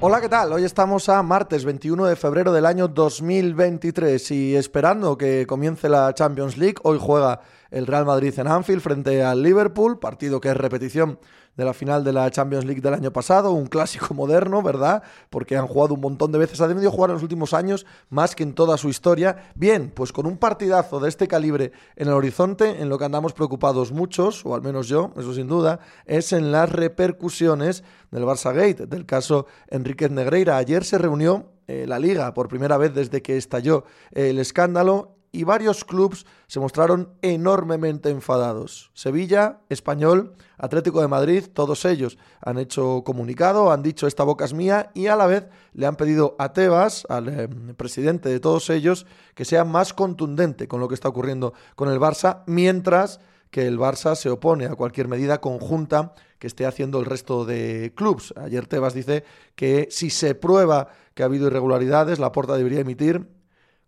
Hola, ¿qué tal? Hoy estamos a martes 21 de febrero del año 2023 y esperando que comience la Champions League, hoy juega el Real Madrid en Anfield frente al Liverpool, partido que es repetición de la final de la Champions League del año pasado, un clásico moderno, ¿verdad? Porque han jugado un montón de veces, han tenido jugar en los últimos años más que en toda su historia. Bien, pues con un partidazo de este calibre en el horizonte, en lo que andamos preocupados muchos, o al menos yo, eso sin duda, es en las repercusiones del Barça Gate, del caso Enriquez Negreira. Ayer se reunió eh, la liga por primera vez desde que estalló el escándalo y varios clubes se mostraron enormemente enfadados. Sevilla, Español, Atlético de Madrid, todos ellos han hecho comunicado, han dicho esta boca es mía y a la vez le han pedido a Tebas, al eh, presidente de todos ellos, que sea más contundente con lo que está ocurriendo con el Barça, mientras que el Barça se opone a cualquier medida conjunta que esté haciendo el resto de clubes. Ayer Tebas dice que si se prueba que ha habido irregularidades, la Porta debería emitir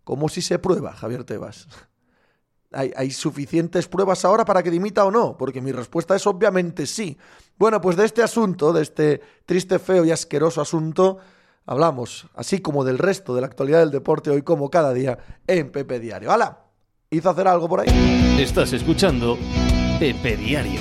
¿Cómo si se prueba, Javier Tebas? ¿Hay, suficientes pruebas ahora para que dimita o no? Porque mi respuesta es obviamente sí. Bueno, pues de este asunto, de este triste, feo y asqueroso asunto, hablamos, así como del resto de la actualidad del deporte hoy como cada día en Pepe Diario. ¡Hala! ¿Hizo hacer algo por ahí? Estás escuchando Pepe Diario.